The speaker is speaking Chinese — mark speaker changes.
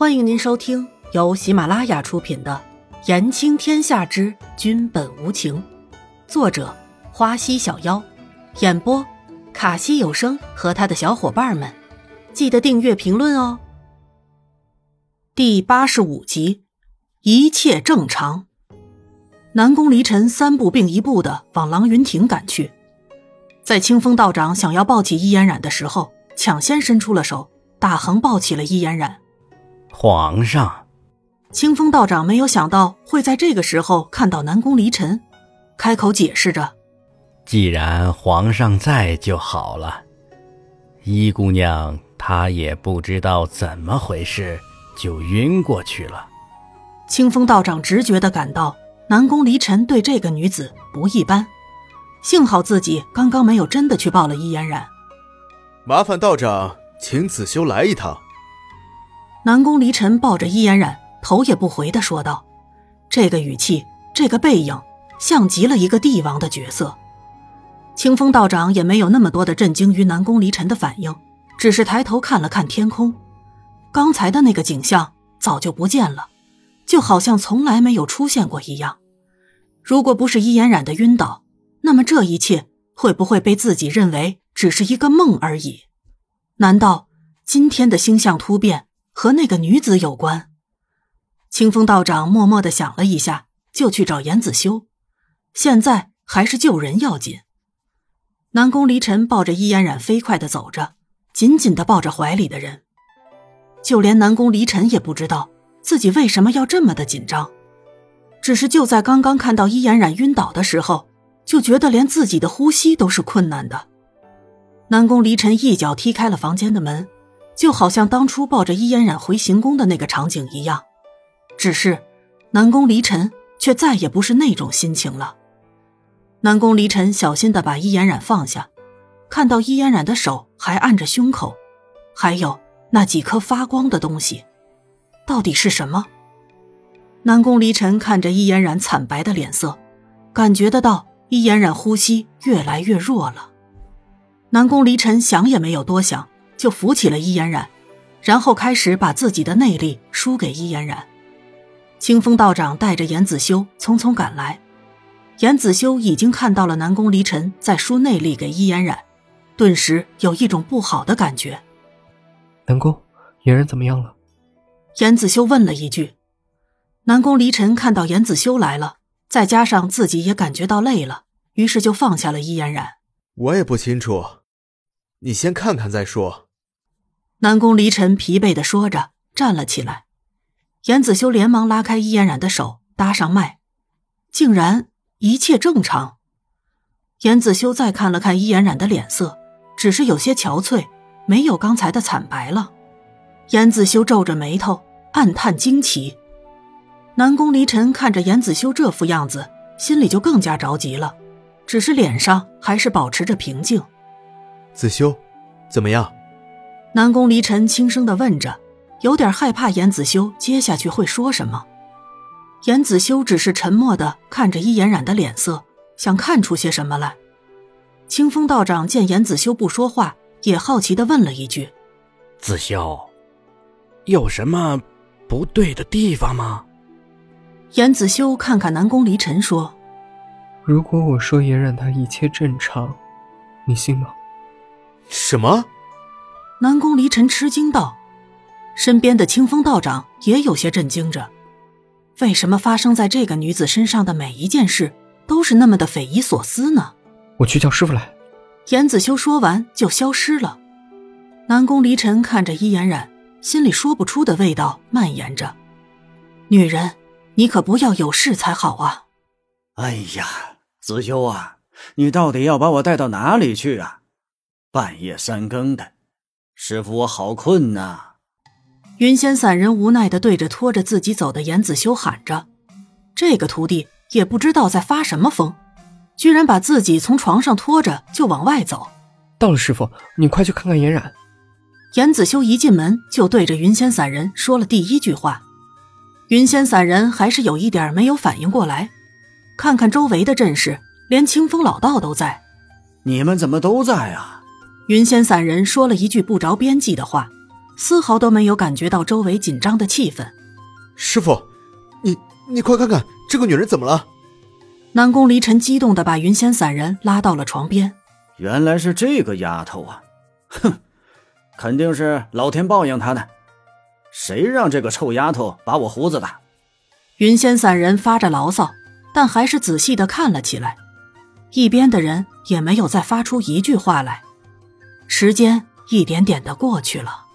Speaker 1: 欢迎您收听由喜马拉雅出品的《言情天下之君本无情》，作者花溪小妖，演播卡西有声和他的小伙伴们。记得订阅、评论哦。第八十五集，一切正常。南宫离尘三步并一步的往郎云亭赶去，在清风道长想要抱起伊嫣然的时候，抢先伸出了手，大横抱起了伊嫣然。
Speaker 2: 皇上，
Speaker 1: 清风道长没有想到会在这个时候看到南宫离尘，开口解释着：“
Speaker 2: 既然皇上在就好了。”伊姑娘她也不知道怎么回事，就晕过去了。
Speaker 1: 清风道长直觉的感到。南宫离尘对这个女子不一般，幸好自己刚刚没有真的去抱了伊嫣然。
Speaker 3: 麻烦道长请子修来一趟。
Speaker 1: 南宫离尘抱着伊嫣然，头也不回的说道：“这个语气，这个背影，像极了一个帝王的角色。”清风道长也没有那么多的震惊于南宫离尘的反应，只是抬头看了看天空，刚才的那个景象早就不见了，就好像从来没有出现过一样。如果不是伊嫣然的晕倒，那么这一切会不会被自己认为只是一个梦而已？难道今天的星象突变和那个女子有关？清风道长默默的想了一下，就去找严子修。现在还是救人要紧。南宫离尘抱着伊嫣然飞快的走着，紧紧的抱着怀里的人。就连南宫离尘也不知道自己为什么要这么的紧张。只是就在刚刚看到伊嫣然晕倒的时候，就觉得连自己的呼吸都是困难的。南宫离尘一脚踢开了房间的门，就好像当初抱着伊嫣然回行宫的那个场景一样。只是，南宫离尘却再也不是那种心情了。南宫离尘小心的把伊嫣然放下，看到伊嫣然的手还按着胸口，还有那几颗发光的东西，到底是什么？南宫离尘看着伊嫣然惨白的脸色，感觉得到伊嫣然呼吸越来越弱了。南宫离尘想也没有多想，就扶起了伊嫣然，然后开始把自己的内力输给伊嫣然。清风道长带着严子修匆匆赶来，严子修已经看到了南宫离尘在输内力给伊嫣然，顿时有一种不好的感觉。
Speaker 4: 南宫，嫣然怎么样了？
Speaker 1: 严子修问了一句。南宫离尘看到严子修来了，再加上自己也感觉到累了，于是就放下了伊嫣然。
Speaker 3: 我也不清楚，你先看看再说。
Speaker 1: 南宫离尘疲惫的说着，站了起来。严子修连忙拉开伊嫣然的手，搭上脉，竟然一切正常。严子修再看了看伊嫣然的脸色，只是有些憔悴，没有刚才的惨白了。严子修皱着眉头，暗叹惊奇。南宫离尘看着严子修这副样子，心里就更加着急了，只是脸上还是保持着平静。
Speaker 3: 子修，怎么样？
Speaker 1: 南宫离尘轻声的问着，有点害怕严子修接下去会说什么。严子修只是沉默的看着伊颜染的脸色，想看出些什么来。清风道长见严子修不说话，也好奇的问了一句：“
Speaker 2: 子修，有什么不对的地方吗？”
Speaker 1: 严子修看看南宫离尘，说：“
Speaker 4: 如果我说嫣然她一切正常，你信吗？”
Speaker 3: 什么？
Speaker 1: 南宫离尘吃惊道。身边的清风道长也有些震惊着。为什么发生在这个女子身上的每一件事都是那么的匪夷所思呢？
Speaker 4: 我去叫师傅来。
Speaker 1: 严子修说完就消失了。南宫离尘看着伊嫣然，心里说不出的味道蔓延着。女人。你可不要有事才好啊！
Speaker 5: 哎呀，子修啊，你到底要把我带到哪里去啊？半夜三更的，师傅我好困呐！
Speaker 1: 云仙散人无奈的对着拖着自己走的严子修喊着：“这个徒弟也不知道在发什么疯，居然把自己从床上拖着就往外走。”
Speaker 4: 到了，师傅，你快去看看嫣然。
Speaker 1: 严子修一进门就对着云仙散人说了第一句话。云仙散人还是有一点没有反应过来，看看周围的阵势，连清风老道都在。
Speaker 5: 你们怎么都在啊？
Speaker 1: 云仙散人说了一句不着边际的话，丝毫都没有感觉到周围紧张的气氛。
Speaker 3: 师傅，你你快看看这个女人怎么了？
Speaker 1: 南宫离尘激动的把云仙散人拉到了床边。
Speaker 5: 原来是这个丫头啊！哼，肯定是老天报应她呢。谁让这个臭丫头把我胡子打？
Speaker 1: 云仙散人发着牢骚，但还是仔细的看了起来。一边的人也没有再发出一句话来。时间一点点的过去了。